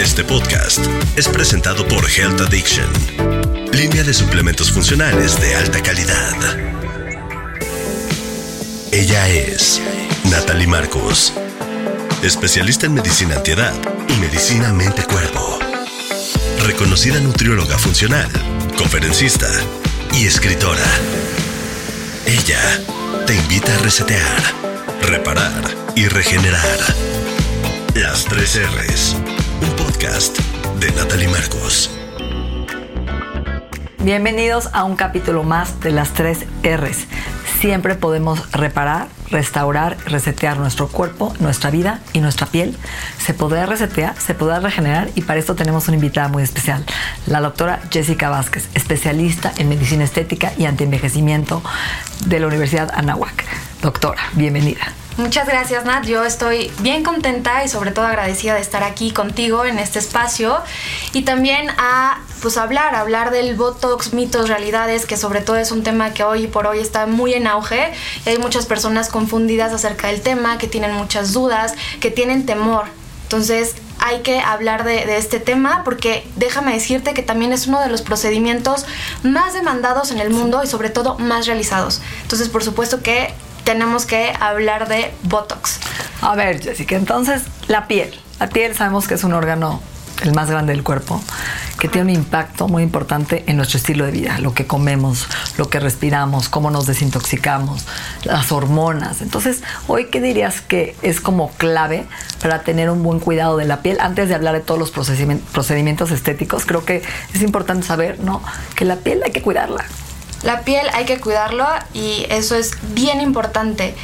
Este podcast es presentado por Health Addiction, línea de suplementos funcionales de alta calidad. Ella es Natalie Marcos, especialista en medicina antiedad y medicina mente-cuerpo. Reconocida nutrióloga funcional, conferencista y escritora. Ella te invita a resetear, reparar y regenerar. Las tres R's. Un podcast de Natalie Marcos. Bienvenidos a un capítulo más de las tres R's. Siempre podemos reparar, restaurar, resetear nuestro cuerpo, nuestra vida y nuestra piel. Se podrá resetear, se podrá regenerar y para esto tenemos una invitada muy especial, la doctora Jessica Vázquez, especialista en medicina estética y antienvejecimiento de la Universidad Anáhuac. Doctora, bienvenida. Muchas gracias, Nat. Yo estoy bien contenta y sobre todo agradecida de estar aquí contigo en este espacio y también a pues hablar, hablar del Botox, mitos, realidades, que sobre todo es un tema que hoy por hoy está muy en auge. Y hay muchas personas confundidas acerca del tema, que tienen muchas dudas, que tienen temor. Entonces, hay que hablar de, de, este tema porque déjame decirte que también es uno de los procedimientos más demandados en el mundo y sobre todo más realizados. Entonces, por supuesto que tenemos que hablar de Botox. A ver, Jessica, entonces la piel. La piel sabemos que es un órgano el más grande del cuerpo, que tiene un impacto muy importante en nuestro estilo de vida, lo que comemos, lo que respiramos, cómo nos desintoxicamos, las hormonas. Entonces, hoy, ¿qué dirías que es como clave para tener un buen cuidado de la piel? Antes de hablar de todos los procedimientos estéticos, creo que es importante saber, ¿no? Que la piel hay que cuidarla. La piel hay que cuidarlo y eso es bien importante.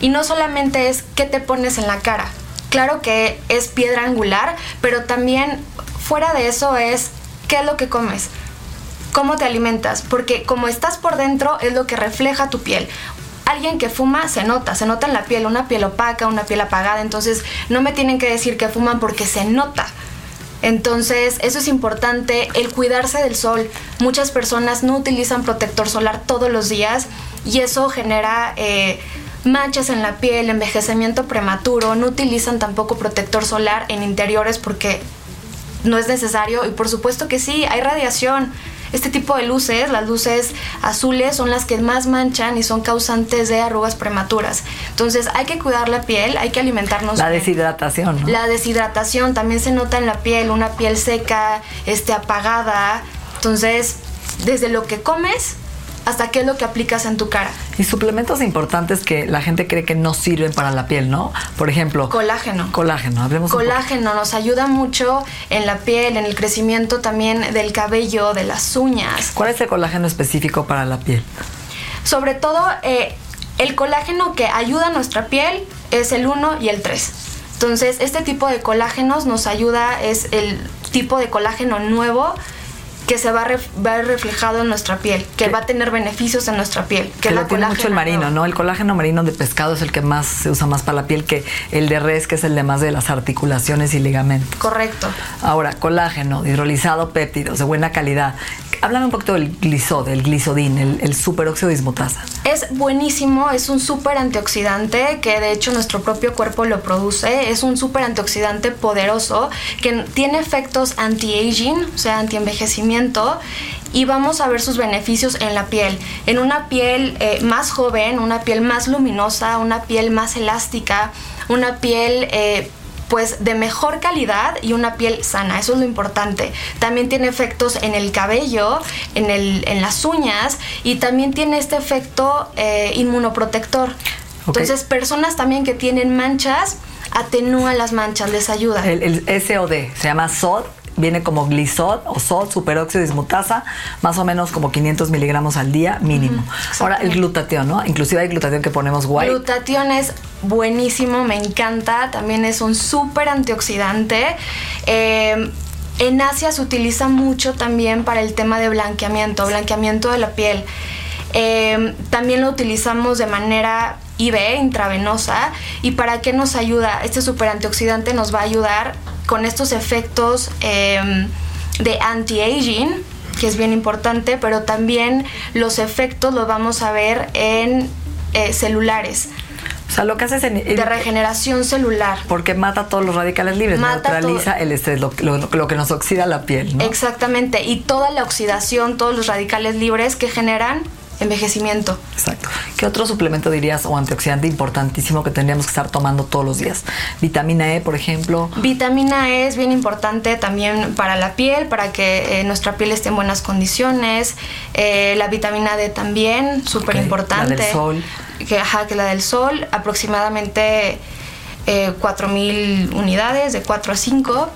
Y no solamente es qué te pones en la cara. Claro que es piedra angular, pero también fuera de eso es qué es lo que comes. ¿Cómo te alimentas? Porque como estás por dentro es lo que refleja tu piel alguien que fuma se nota, se nota en la piel, una piel opaca, una piel apagada, entonces no me tienen que decir que fuman porque se nota. Entonces, eso es importante, el cuidarse del sol. Muchas personas no utilizan protector solar todos los días y eso genera eh, manchas en la piel, envejecimiento prematuro. No utilizan tampoco protector solar en interiores porque no es necesario y por supuesto que sí, hay radiación este tipo de luces, las luces azules, son las que más manchan y son causantes de arrugas prematuras. Entonces hay que cuidar la piel, hay que alimentarnos. La deshidratación. ¿no? La deshidratación también se nota en la piel, una piel seca, este, apagada. Entonces, desde lo que comes hasta qué es lo que aplicas en tu cara. Y suplementos importantes que la gente cree que no sirven para la piel, ¿no? Por ejemplo, colágeno. Colágeno, hablemos Colágeno nos ayuda mucho en la piel, en el crecimiento también del cabello, de las uñas. ¿Cuál es el colágeno específico para la piel? Sobre todo, eh, el colágeno que ayuda a nuestra piel es el 1 y el 3. Entonces, este tipo de colágenos nos ayuda, es el tipo de colágeno nuevo que se va a ver reflejado en nuestra piel, que va a tener beneficios en nuestra piel. Que, lo tiene mucho el marino, ¿no? El colágeno marino de pescado es el que más se usa más para la piel que el de res, que es el de más de las articulaciones y ligamentos. Correcto. Ahora, colágeno, hidrolizado, péptidos de buena calidad. Háblame un poquito del glisod, el glisodín, el, el superóxido dismutasa. Es buenísimo, es un super antioxidante que de hecho nuestro propio cuerpo lo produce. Es un super antioxidante poderoso que tiene efectos anti-aging, o sea, anti-envejecimiento y vamos a ver sus beneficios en la piel. En una piel eh, más joven, una piel más luminosa, una piel más elástica, una piel eh, pues de mejor calidad y una piel sana, eso es lo importante. También tiene efectos en el cabello, en, el, en las uñas y también tiene este efecto eh, inmunoprotector. Entonces, personas también que tienen manchas, atenúan las manchas, les ayuda. El, el SOD se llama SOD viene como glisol o salt, superóxido dismutasa, más o menos como 500 miligramos al día mínimo. Ahora el glutatión, ¿no? Inclusive hay glutatión que ponemos guay. Glutatión es buenísimo, me encanta. También es un súper antioxidante. Eh, en Asia se utiliza mucho también para el tema de blanqueamiento, blanqueamiento de la piel. Eh, también lo utilizamos de manera IV, intravenosa. ¿Y para qué nos ayuda? Este super antioxidante nos va a ayudar con estos efectos eh, de anti-aging, que es bien importante, pero también los efectos los vamos a ver en eh, celulares. O sea, lo que hace es en, de regeneración celular. Porque mata todos los radicales libres, neutraliza el estrés, lo, lo, que nos oxida la piel. ¿no? Exactamente, y toda la oxidación, todos los radicales libres que generan envejecimiento. Exacto. ¿Qué otro suplemento dirías o antioxidante importantísimo que tendríamos que estar tomando todos los días? Vitamina E, por ejemplo. Vitamina E es bien importante también para la piel, para que eh, nuestra piel esté en buenas condiciones. Eh, la vitamina D también, súper importante. La del sol. Que, ajá, que la del sol, aproximadamente eh, 4.000 unidades, de 4 a 5.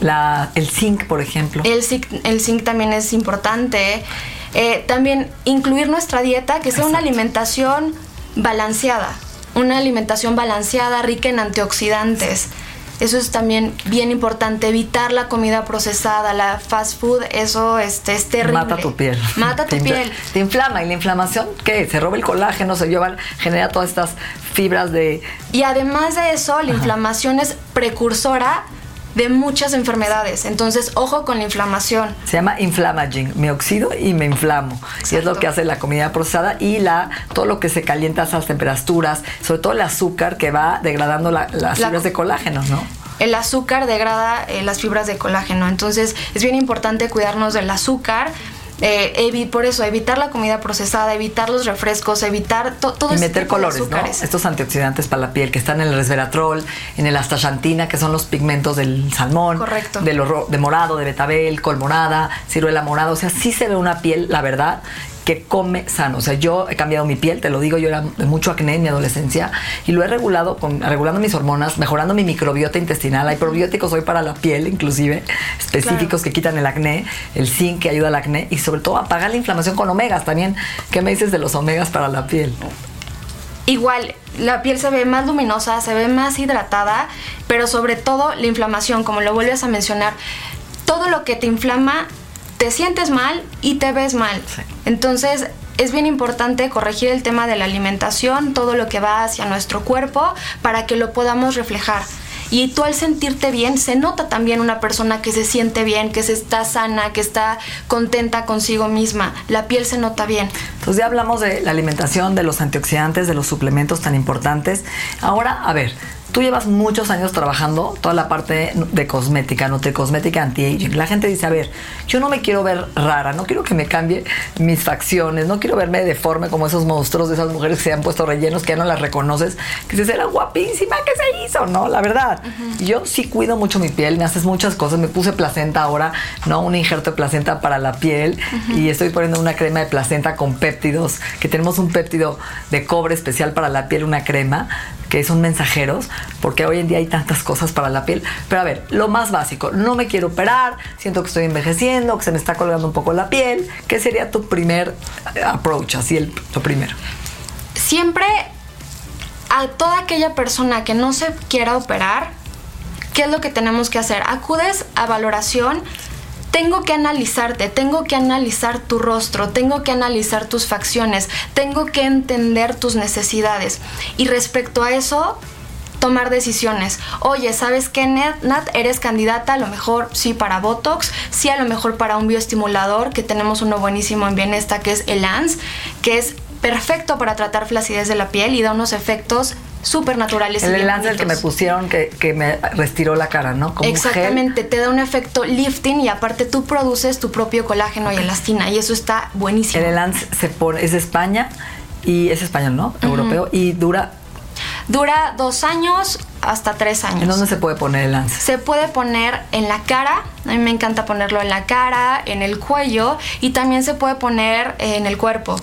La, el zinc, por ejemplo. El zinc, el zinc también es importante. Eh, también incluir nuestra dieta, que sea una alimentación balanceada, una alimentación balanceada, rica en antioxidantes. Eso es también bien importante, evitar la comida procesada, la fast food, eso este, es terrible. Mata tu piel. Mata tu piel. Te inflama y la inflamación, ¿qué? Se roba el colágeno, se lleva, genera todas estas fibras de... Y además de eso, la inflamación es precursora de muchas enfermedades. Entonces, ojo con la inflamación. Se llama inflamaging. Me oxido y me inflamo. Y es lo que hace la comida procesada y la todo lo que se calienta a esas temperaturas, sobre todo el azúcar que va degradando las fibras de colágeno, ¿no? El azúcar degrada eh, las fibras de colágeno. Entonces, es bien importante cuidarnos del azúcar eh, por eso, evitar la comida procesada, evitar los refrescos, evitar todo Y meter colores, ¿no? Estos antioxidantes para la piel que están en el resveratrol, en el astaxantina, que son los pigmentos del salmón. Correcto. De, de morado, de betabel, col morada, ciruela morada. O sea, sí se ve una piel, la verdad, que come sano. O sea, yo he cambiado mi piel, te lo digo, yo era de mucho acné en mi adolescencia y lo he regulado con regulando mis hormonas, mejorando mi microbiota intestinal. Hay probióticos hoy para la piel, inclusive, específicos que quitan el acné, el zinc que ayuda al acné y sobre todo apagar la inflamación con omegas también. ¿Qué me dices de los omegas para la piel? Igual, la piel se ve más luminosa, se ve más hidratada, pero sobre todo la inflamación, como lo vuelves a mencionar, todo lo que te inflama te sientes mal y te ves mal. Entonces, es bien importante corregir el tema de la alimentación, todo lo que va hacia nuestro cuerpo, para que lo podamos reflejar. Y tú al sentirte bien, se nota también una persona que se siente bien, que se está sana, que está contenta consigo misma. La piel se nota bien. Entonces ya hablamos de la alimentación, de los antioxidantes, de los suplementos tan importantes. Ahora, a ver, Tú llevas muchos años trabajando toda la parte de cosmética, cosmética anti-aging. La gente dice, a ver, yo no me quiero ver rara, no quiero que me cambie mis facciones, no quiero verme deforme como esos monstruos de esas mujeres que se han puesto rellenos, que ya no las reconoces, que dices, era guapísima, ¿qué se hizo? No, la verdad. Yo sí cuido mucho mi piel, me haces muchas cosas, me puse placenta ahora, ¿no? Un injerto de placenta para la piel y estoy poniendo una crema de placenta con péptidos, que tenemos un péptido de cobre especial para la piel, una crema que son mensajeros, porque hoy en día hay tantas cosas para la piel. Pero a ver, lo más básico, no me quiero operar, siento que estoy envejeciendo, que se me está colgando un poco la piel. ¿Qué sería tu primer eh, approach, así el, lo primero? Siempre a toda aquella persona que no se quiera operar, ¿qué es lo que tenemos que hacer? Acudes a valoración tengo que analizarte, tengo que analizar tu rostro, tengo que analizar tus facciones, tengo que entender tus necesidades. Y respecto a eso, tomar decisiones. Oye, ¿sabes qué, Nat? Eres candidata a lo mejor sí para Botox, sí a lo mejor para un bioestimulador, que tenemos uno buenísimo en Bienesta que es el ANS, que es perfecto para tratar flacidez de la piel y da unos efectos súper naturales. El láser que me pusieron que, me restiró la cara, ¿no? Exactamente, te da un efecto lifting y aparte tú produces tu propio colágeno y elastina y eso está buenísimo. El Elance se pone, es de España y es español, ¿no? Europeo y dura... Dura dos años hasta tres años. ¿En dónde se puede poner el lance? Se puede poner en la cara, a mí me encanta ponerlo en la cara, en el cuello y también se puede poner en el cuerpo.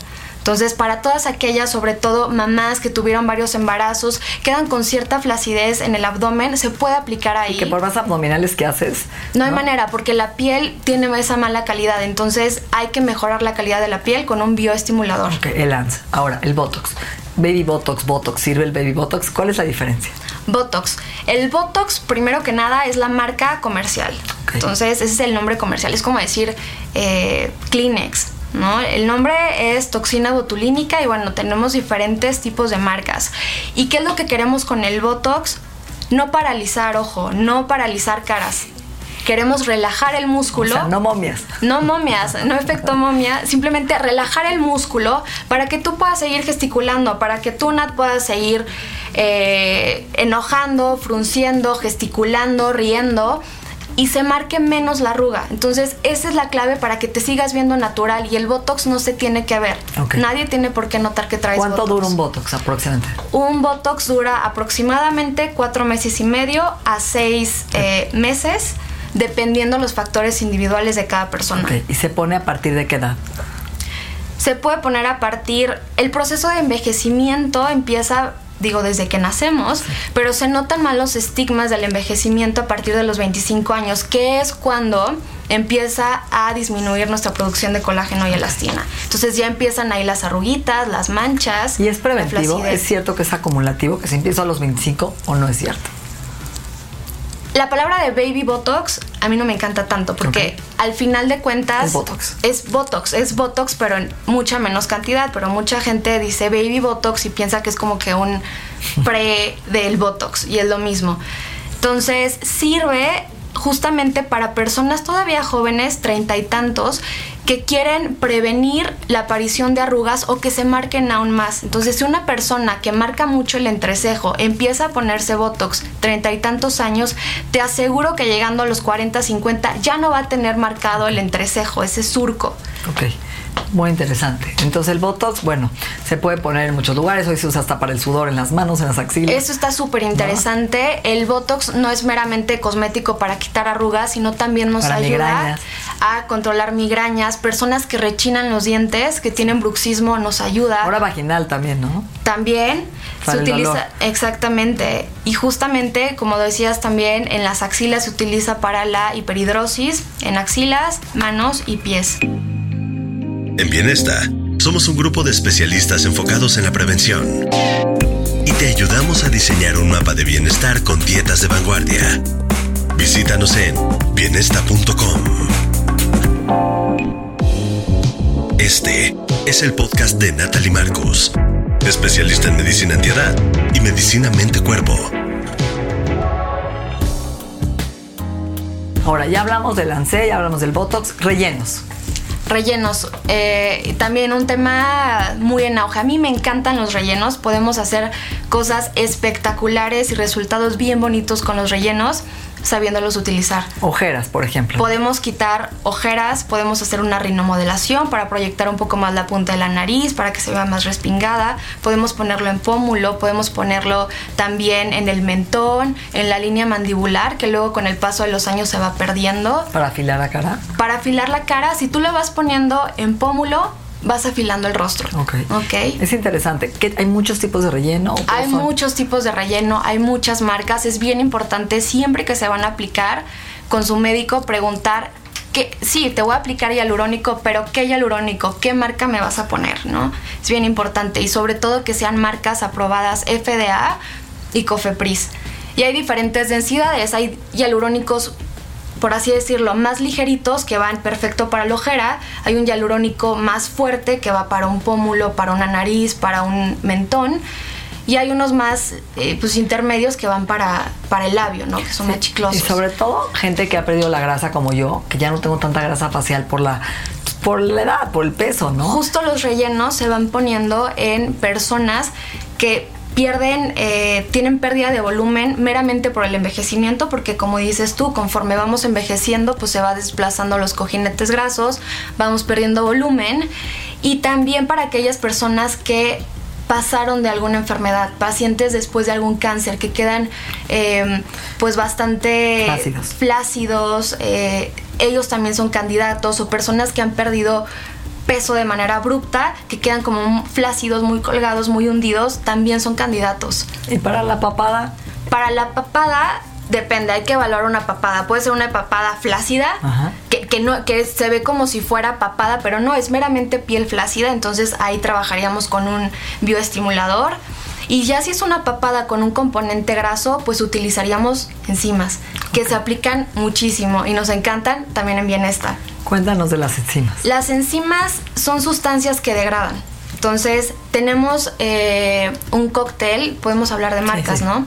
Entonces, para todas aquellas, sobre todo mamás que tuvieron varios embarazos, quedan con cierta flacidez en el abdomen, se puede aplicar ahí. Y que por más abdominales que haces. No hay manera, porque la piel tiene esa mala calidad. Entonces, hay que mejorar la calidad de la piel con un bioestimulador. Ok, el ANS. Ahora, el Botox. Baby Botox, Botox, ¿sirve el Baby Botox? ¿Cuál es la diferencia? Botox. El Botox, primero que nada, es la marca comercial. Ok. Entonces, ese es el nombre comercial. Es como decir eh, Kleenex. ¿No? El nombre es toxina botulínica y bueno, tenemos diferentes tipos de marcas. ¿Y qué es lo que queremos con el Botox? No paralizar ojo, no paralizar caras. Queremos relajar el O músculo. sea, no momias. No momias, no efecto momia, simplemente relajar el músculo para que tú puedas seguir gesticulando, para que tú, Nat, puedas seguir eh, enojando, frunciendo, gesticulando, riendo y se marque menos la arruga. Entonces, esa es la clave para que te sigas viendo natural y el Botox no se tiene que ver. Nadie tiene por qué notar que traes ¿Cuánto Botox. dura un Botox aproximadamente? Un Botox dura aproximadamente cuatro meses y medio a seis eh, meses, dependiendo los factores individuales de cada persona. ¿Y se pone a partir de qué edad? se puede poner a partir, el proceso de envejecimiento empieza, digo, desde que nacemos, pero se notan más los estigmas del envejecimiento a partir de los 25 años, que es cuando empieza a disminuir nuestra producción de colágeno y elastina. Entonces ya empiezan ahí las arruguitas, las manchas. ¿Y es preventivo? ¿Es cierto que es acumulativo, que se empieza a los 25 o no es cierto? La palabra de baby botox a mí no me encanta tanto porque al final de cuentas Es Botox. es botox, es botox pero en mucha menos cantidad, pero mucha gente dice baby botox y piensa que es como que un pre del botox y es lo mismo. Entonces sirve justamente para personas todavía jóvenes, treinta y tantos, que quieren prevenir la aparición de arrugas o que se marquen aún más. Entonces, si una persona que marca mucho el entrecejo empieza a ponerse Botox treinta y tantos años, te aseguro que llegando a los 40, 50 ya no va a tener marcado el entrecejo, ese surco. Ok, muy interesante. Entonces el Botox, bueno, se puede poner en muchos lugares. Hoy se usa hasta para el sudor en las manos, en las axilas. Eso está súper interesante. El Botox no es meramente cosmético para quitar arrugas, sino también nos Para ayuda migrañas. a controlar migrañas. Personas que rechinan los dientes, que tienen bruxismo, nos ayuda. Ahora vaginal también, ¿no? También Para se utiliza, dolor. exactamente. Y justamente, como decías también, en las axilas se utiliza para la hiperhidrosis, en axilas, manos y pies. En Bienesta, somos un grupo de especialistas enfocados en la prevención y te ayudamos a diseñar un mapa de bienestar con dietas de vanguardia. Visítanos en bienesta.com. Este es el podcast de Natalie Marcus, especialista en medicina antiedad y medicina mente-cuerpo. Ahora, ya hablamos del ANSE, ya hablamos del Botox, rellenos. Rellenos, eh, también un tema muy en auge. A mí me encantan los rellenos, podemos hacer cosas espectaculares y resultados bien bonitos con los rellenos, sabiéndolos utilizar. Ojeras, por ejemplo. Podemos quitar ojeras, podemos hacer una rinomodelación para proyectar un poco más la punta de la nariz, para que se vea más respingada. Podemos ponerlo en pómulo, podemos ponerlo también en el mentón, en la línea mandibular, que luego con el paso de los años se va perdiendo. Para afilar la cara. Para afilar la cara, si tú lo vas poniendo en pómulo, vas afilando el rostro. Ok. Ok. Es interesante. ¿Qué- ¿Hay muchos tipos de relleno? ¿O Hay son- muchos tipos de relleno, hay muchas marcas. Es bien importante siempre que se van a aplicar con su médico preguntar que sí, te voy a aplicar hialurónico, pero ¿qué hialurónico? ¿Qué marca me vas a poner? ¿No? Es bien importante y sobre todo que sean marcas aprobadas FDA y COFEPRIS. Y hay diferentes densidades, hay hialurónicos por así decirlo, más ligeritos que van perfecto para la ojera. Hay un hialurónico más fuerte que va para un pómulo, para una nariz, para un mentón. Y hay unos más eh, pues intermedios que van para, para el labio, ¿no? Que son más chiclosos. Y sobre todo gente que ha perdido la grasa como yo, que ya no tengo tanta grasa facial por la por la edad, por el peso, ¿no? Justo los rellenos se van poniendo en personas que pierden, eh, tienen pérdida de volumen meramente por el envejecimiento, porque como dices tú, conforme vamos envejeciendo, pues se va desplazando los cojinetes grasos, vamos perdiendo volumen. Y también para aquellas personas que pasaron de alguna enfermedad, pacientes después de algún cáncer que quedan eh, pues bastante Flácidos. flácidos, eh, ellos también son candidatos o personas que han perdido peso de manera abrupta, que quedan como flácidos, muy colgados, muy hundidos, también son candidatos. ¿Y para la papada? Para la papada depende, hay que evaluar una papada. Puede ser una papada flácida, que, que, no, que se ve como si fuera papada, pero no, es meramente piel flácida, entonces ahí trabajaríamos con un bioestimulador. Y ya si es una papada con un componente graso, pues utilizaríamos enzimas, que se aplican muchísimo y nos encantan también en bienestar. Cuéntanos de las enzimas. Las enzimas son sustancias que degradan. Entonces, tenemos eh, un cóctel, podemos hablar de marcas, ¿no?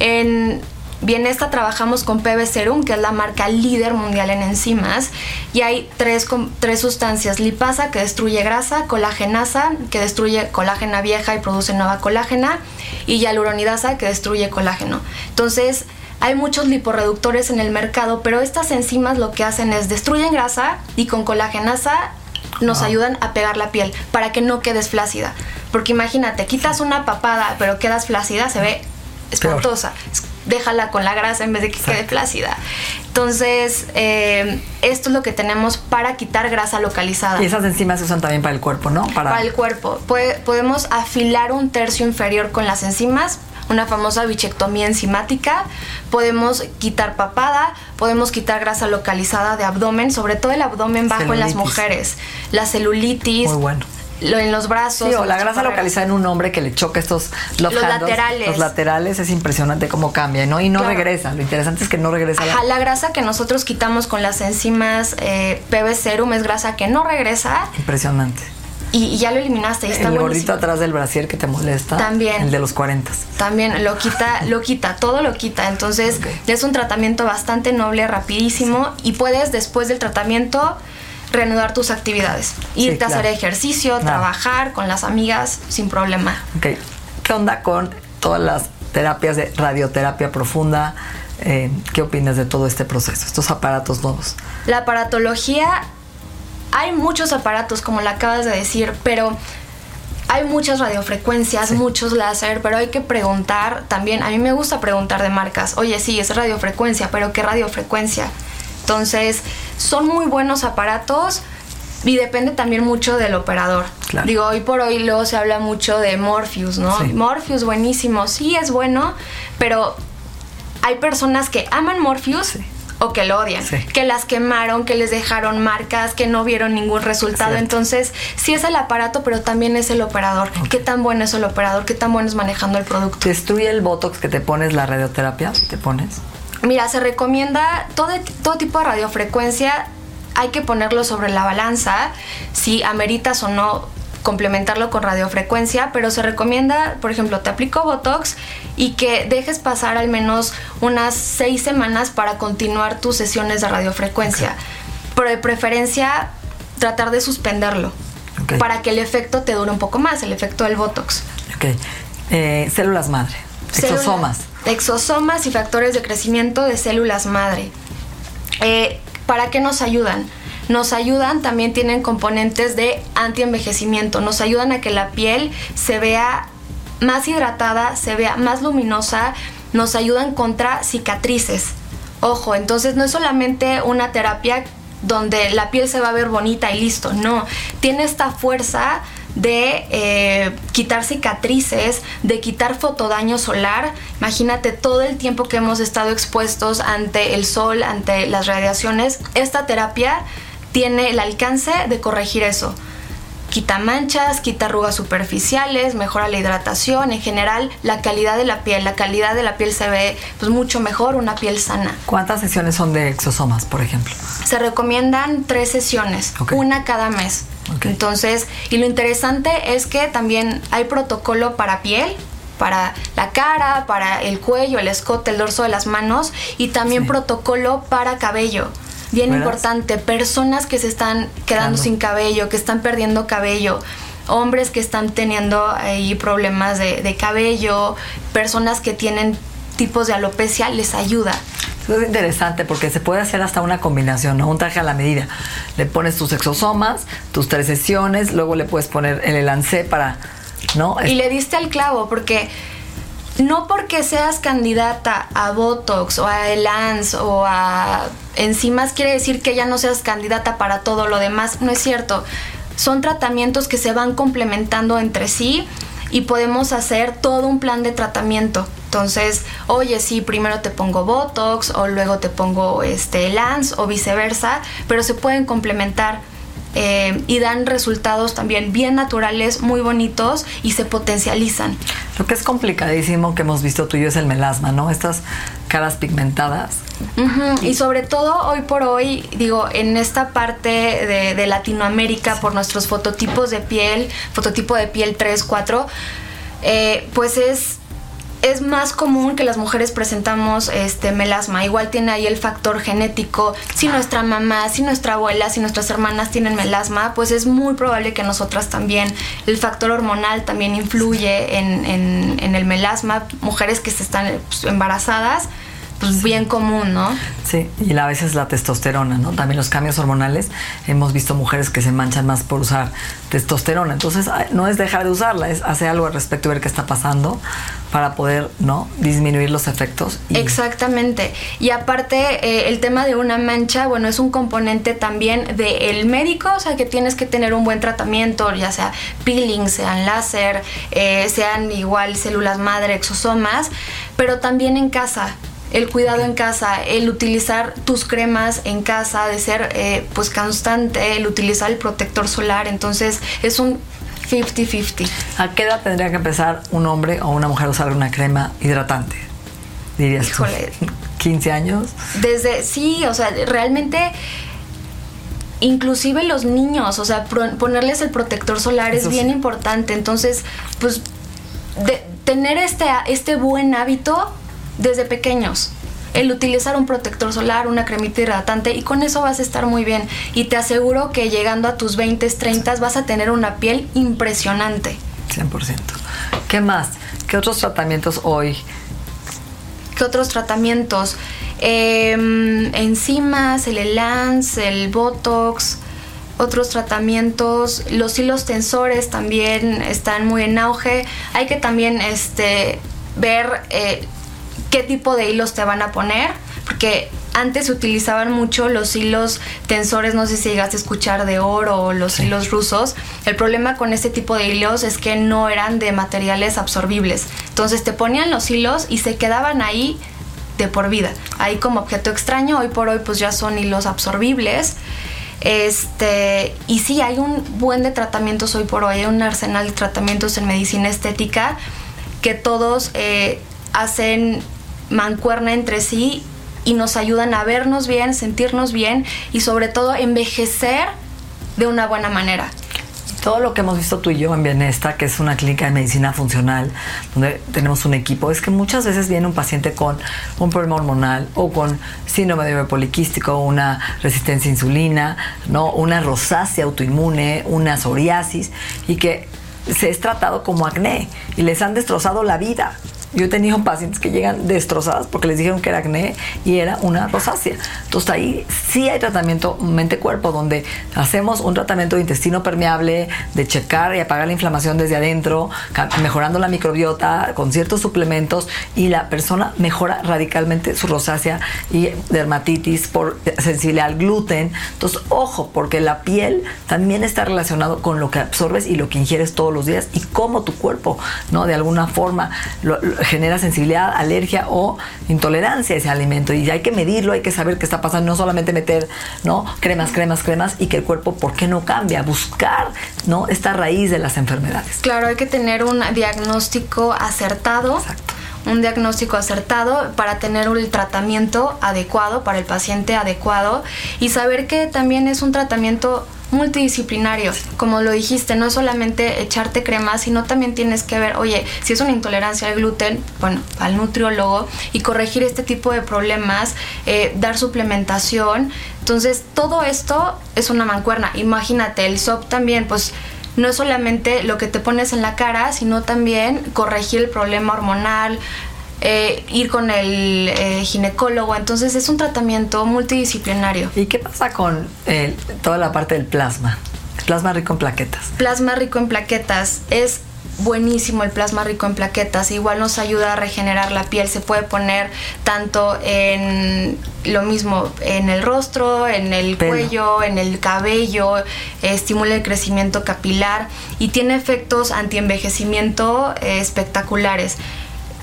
En Bienesta trabajamos con PB Serum, que es la marca líder mundial en enzimas, y hay tres, tres sustancias, lipasa, que destruye grasa, colagenasa, que destruye colágena vieja y produce nueva colágena, y hialuronidasa, que destruye colágeno. Entonces, hay muchos liporeductores en el mercado, pero estas enzimas lo que hacen es destruyen grasa y con colagenasa nos ayudan a pegar la piel para que no quedes flácida. Porque imagínate, quitas una papada pero quedas flácida, se ve espantosa déjala con la grasa en vez de que quede flácida. Entonces, eh, esto es lo que tenemos para quitar grasa localizada. Y esas enzimas se usan también para el cuerpo, ¿no? Para, el cuerpo. podemos afilar un tercio inferior con las enzimas, una famosa bichectomía enzimática. Podemos quitar papada, podemos quitar grasa localizada de abdomen, sobre todo el abdomen bajo en las mujeres. La celulitis. Muy bueno en los brazos. Sí, o la grasa localizada en un hombre que le choca estos los laterales. Los laterales es impresionante cómo cambia, ¿no? Y no regresa. Lo interesante es que no regresa. Ajá, la... grasa que nosotros quitamos con las enzimas eh, PB Serum es grasa que no regresa. Impresionante. Y, ya lo eliminaste. Y está el gordito atrás del brasier que te molesta. También. El de los 40. También lo quita, lo quita, todo lo quita. Entonces es un tratamiento bastante noble, rapidísimo. Y puedes después del tratamiento reanudar tus actividades. Irte a hacer ejercicio, trabajar con las amigas sin problema. Ok. ¿Qué onda con todas las terapias de radioterapia profunda? Eh, ¿Qué opinas de todo este proceso, estos aparatos nuevos? La aparatología, hay muchos aparatos, como la acabas de decir, pero hay muchas radiofrecuencias, muchos láser, pero hay que preguntar también. A mí me gusta preguntar de marcas. Oye, sí, es radiofrecuencia, pero ¿qué radiofrecuencia? Entonces, son muy buenos aparatos y depende también mucho del operador. Digo, hoy por hoy luego se habla mucho de Morpheus, ¿no? Morpheus buenísimo, sí es bueno, pero hay personas que aman Morpheus o que lo odian, que las quemaron, que les dejaron marcas, que no vieron ningún resultado. Entonces, sí es el aparato, pero también es el operador. ¿Qué tan bueno es el operador? ¿Qué tan bueno es manejando el producto? ¿Destruye el Botox que te pones la radioterapia? ¿Te pones? Mira, se recomienda todo, todo tipo de radiofrecuencia, hay que ponerlo sobre la balanza, si ameritas o no complementarlo con radiofrecuencia, pero se recomienda, por ejemplo, te aplico Botox y que dejes pasar al menos unas seis semanas para continuar tus sesiones de radiofrecuencia. Pero de preferencia, tratar de suspenderlo para que el efecto te dure un poco más, el efecto del Botox. Ok. Eh, células madre, exosomas exosomas y factores de crecimiento de células madre. Eh, ¿Para qué nos ayudan? Nos ayudan, también tienen componentes de antienvejecimiento, nos ayudan a que la piel se vea más hidratada, se vea más luminosa, nos ayudan contra cicatrices. Ojo, entonces no es solamente una terapia donde la piel se va a ver bonita y listo, no, tiene esta fuerza de eh, quitar cicatrices, de quitar fotodaño solar. Imagínate todo el tiempo que hemos estado expuestos ante el sol, ante las radiaciones. Esta terapia tiene el alcance de corregir eso. Quita manchas, quita arrugas superficiales, mejora la hidratación, en general la calidad de la piel. La calidad de la piel se ve pues, mucho mejor, una piel sana. ¿Cuántas sesiones son de exosomas, por ejemplo? Se recomiendan tres sesiones, una cada mes. Entonces, y lo interesante es que también hay protocolo para piel, para la cara, para el cuello, el escote, el dorso de las manos y también protocolo para cabello. Bien importante, personas que se están quedando sin cabello, que están perdiendo cabello, hombres que están teniendo ahí problemas de, de cabello, personas que tienen tipos de alopecia, les ayuda. Eso es interesante porque se puede hacer hasta una combinación, ¿no? Un traje a la medida. Le pones tus exosomas, tus tres sesiones, luego le puedes poner el elancé para, ¿no? Y le diste al clavo porque no porque seas candidata a Botox o a Elance o a enzimas quiere decir que ya no seas candidata para todo lo demás. No es cierto. son tratamientos que se van complementando entre sí y podemos hacer todo un plan de tratamiento. Entonces, oye, sí, primero te pongo Botox o luego te pongo este Lance o viceversa, pero se pueden complementar. Eh, y dan resultados también bien naturales, muy bonitos y se potencializan. Lo que es complicadísimo que hemos visto tuyo es el melasma, ¿no? Estas caras pigmentadas. Y sobre todo hoy por hoy, digo, en esta parte de, Latinoamérica, por nuestros fototipos de piel, fototipo de piel 3, 4, eh, pues es es más común que las mujeres presentamos este melasma. Igual tiene ahí el factor genético. Si nuestra mamá, si nuestra abuela, si nuestras hermanas tienen melasma, pues es muy probable que nosotras también. El factor hormonal también influye en, el melasma. Mujeres que se están pues, embarazadas pues bien común, ¿no? Sí, y a veces la testosterona, ¿no? También los cambios hormonales. Hemos visto mujeres que se manchan más por usar testosterona. Entonces, no es dejar de usarla, es hacer algo al respecto y ver qué está pasando para poder, ¿no? Disminuir los efectos. Exactamente. Y aparte, eh, el tema de una mancha, bueno, es un componente también del médico, o sea, que tienes que tener un buen tratamiento, ya sea peeling, sean láser, eh, sean igual células madre, exosomas, pero también en casa el cuidado en casa, el utilizar tus cremas en casa, de ser eh, pues constante, el utilizar el protector solar, entonces es un 50-50. ¿A qué edad tendría que empezar un hombre o una mujer a usar una crema hidratante? Dirías Híjole. 15 años. Desde, sí, o sea, realmente inclusive los niños, o sea, ponerles el protector solar es bien importante. Entonces, pues, de, tener este, este buen hábito desde pequeños. El utilizar un protector solar, una cremita hidratante y con eso vas a estar muy bien. Y te aseguro que llegando a tus 20, 30 vas a tener una piel impresionante. 100%. ¿Qué más? ¿Qué otros tratamientos hoy? ¿Qué otros tratamientos? Em, enzimas, el Elans, el Botox, otros tratamientos, los hilos tensores también están muy en auge. Hay que también este, ver eh, qué tipo de hilos te van a poner, porque antes se utilizaban mucho los hilos tensores, no sé si llegaste a escuchar de oro o los hilos rusos. El problema con este tipo de hilos es que no eran de materiales absorbibles. Entonces te ponían los hilos y se quedaban ahí de por vida. Ahí como objeto extraño, hoy por hoy pues ya son hilos absorbibles. Este, y sí, hay un buen de tratamientos hoy por hoy, hay un arsenal de tratamientos en medicina estética que todos eh, hacen mancuerna entre sí y nos ayudan a vernos bien, sentirnos bien y sobre todo envejecer de una buena manera. Todo lo que hemos visto tú y yo en Bienesta, que es una clínica de medicina funcional, donde tenemos un equipo, es que muchas veces viene un paciente con un problema hormonal o con síndrome de poliquístico, una resistencia a insulina, ¿no? una rosácea autoinmune, una psoriasis, y que se es tratado como acné y les han destrozado la vida. Yo he tenido pacientes que llegan destrozadas porque les dijeron que era acné y era una rosácea. Entonces ahí sí hay tratamiento mente-cuerpo donde hacemos un tratamiento de intestino permeable, de checar y apagar la inflamación desde adentro, mejorando la microbiota con ciertos suplementos y la persona mejora radicalmente su rosácea y dermatitis por sensibilidad al gluten. Entonces, ojo, porque la piel también está relacionado con lo que absorbes y lo que ingieres todos los días y cómo tu cuerpo, ¿no? De alguna forma lo genera sensibilidad, alergia o intolerancia a ese alimento. Y hay que medirlo, hay que saber qué está pasando, no solamente meter ¿no? cremas, cremas, cremas y que el cuerpo, ¿por qué no cambia? Buscar ¿no? esta raíz de las enfermedades. Claro, hay que tener un diagnóstico acertado. un diagnóstico acertado para tener un tratamiento adecuado para el paciente adecuado y saber que también es un tratamiento multidisciplinario. Como lo dijiste, no es solamente echarte crema, sino también tienes que ver, oye, si es una intolerancia al gluten, bueno, al nutriólogo y corregir este tipo de problemas, eh, dar suplementación. Entonces, todo esto es una mancuerna. Imagínate, el SOP también, pues no es solamente lo que te pones en la cara, sino también corregir el problema hormonal, eh, ir con el eh, ginecólogo. Entonces es un tratamiento multidisciplinario. ¿Y qué pasa con toda la parte del plasma? Plasma rico en plaquetas. Plasma rico en plaquetas es buenísimo el plasma rico en plaquetas, igual nos ayuda a regenerar la piel, se puede poner tanto en lo mismo en el rostro, en el cuello, en el cabello, estimula el crecimiento capilar y tiene efectos antienvejecimiento eh, espectaculares.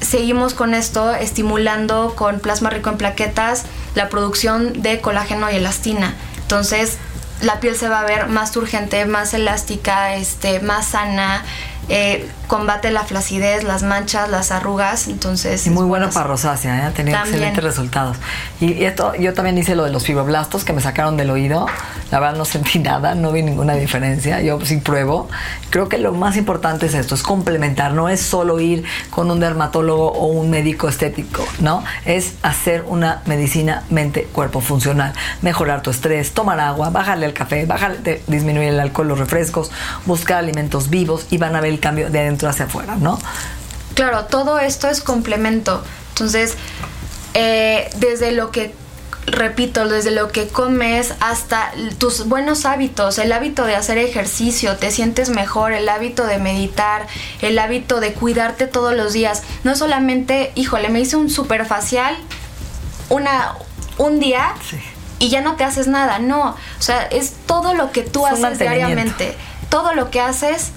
Seguimos con esto estimulando con plasma rico en plaquetas la producción de colágeno y elastina. Entonces, la piel se va a ver más turgente, más elástica, este, más sana, eh, combate la flacidez, las manchas, las arrugas, entonces... Y muy bueno para rosácea, ¿eh? ha tenido excelentes resultados. Y, esto, yo también hice lo de los fibroblastos que me sacaron del oído, la verdad no sentí nada, no vi ninguna diferencia, yo sí pruebo. Creo que lo más importante es esto, es complementar, no es solo ir con un dermatólogo o un médico estético, ¿no? Es hacer una medicina mente-cuerpo funcional, mejorar tu estrés, tomar agua, bajarle el café, bajarle, disminuir el alcohol, los refrescos, buscar alimentos vivos y van a ver el cambio de adentro hacia afuera, ¿no? Claro, todo esto es complemento. Entonces, eh, desde lo que repito, desde lo que comes hasta tus buenos hábitos, el hábito de hacer ejercicio, te sientes mejor, el hábito de meditar, el hábito de cuidarte todos los días. No solamente, híjole, me hice un super facial una, un día y ya no te haces nada, no. O sea, es todo lo que tú haces diariamente. Todo lo que haces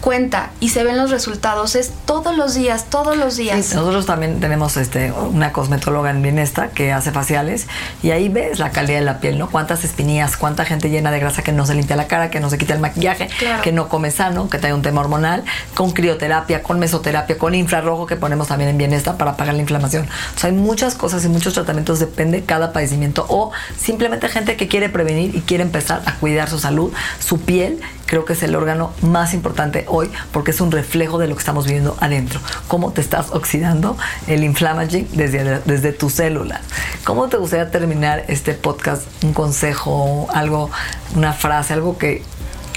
cuenta y se ven los resultados es todos los días, todos los días. nosotros también tenemos este una cosmetóloga en Bienesta que hace faciales y ahí ves la calidad de la piel, ¿no? Cuántas espinillas, cuánta gente llena de grasa que no se limpia la cara, que no se quita el maquillaje, que no come sano, que trae un tema hormonal, con crioterapia, con mesoterapia, con infrarrojo que ponemos también en Bienesta para apagar la inflamación. O sea, hay muchas cosas y muchos tratamientos, depende cada padecimiento o simplemente gente que quiere prevenir y quiere empezar a cuidar su salud, su piel creo que es el órgano más importante hoy porque es un reflejo de lo que estamos viviendo adentro. Cómo te estás oxidando el inflammaging desde, desde tu célula. ¿Cómo te gustaría terminar este podcast? Un consejo, algo, una frase, algo que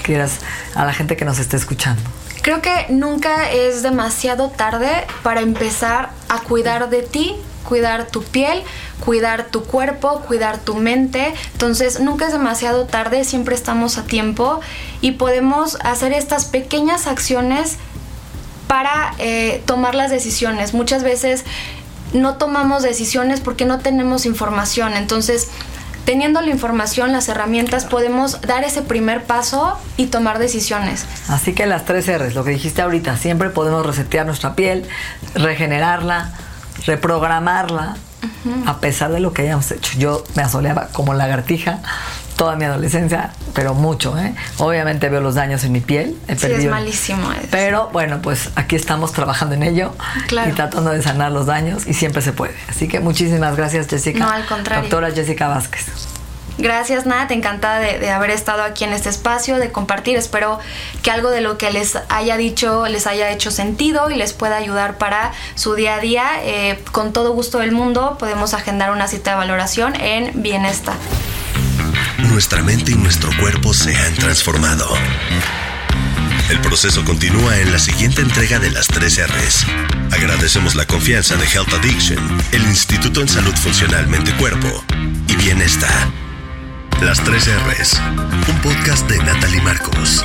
quieras a la gente que nos esté escuchando. Creo que nunca es demasiado tarde para empezar a cuidar de ti, cuidar tu piel, cuidar tu cuerpo, cuidar tu mente. Entonces nunca es demasiado tarde, siempre estamos a tiempo y podemos hacer estas pequeñas acciones para eh, tomar las decisiones. Muchas veces no tomamos decisiones porque no tenemos información. Entonces, teniendo la información, las herramientas, podemos dar ese primer paso y tomar decisiones. Así que las tres R's, lo que dijiste ahorita, siempre podemos resetear nuestra piel, regenerarla, reprogramarla a pesar de lo que hayamos hecho. Yo me asoleaba como lagartija toda mi adolescencia, pero mucho, ¿eh? Obviamente veo los daños en mi piel. He sí, es malísimo. Eso. Pero bueno, pues aquí estamos trabajando en ello y tratando de sanar los daños y siempre se puede. Así que muchísimas gracias, Jessica. No, al contrario. Doctora Jessica Vázquez. Gracias, Nat. Encantada de, haber estado aquí en este espacio, de compartir. Espero que algo de lo que les haya dicho les haya hecho sentido y les pueda ayudar para su día a día. Eh, con todo gusto del mundo podemos agendar una cita de valoración en Bienestar. Nuestra mente y nuestro cuerpo se han transformado. El proceso continúa en la siguiente entrega de las 3 R's. Agradecemos la confianza de Health Addiction, el Instituto en Salud Funcional Mente Cuerpo y Bienestar. Las tres R's, un podcast de Natalie Marcos.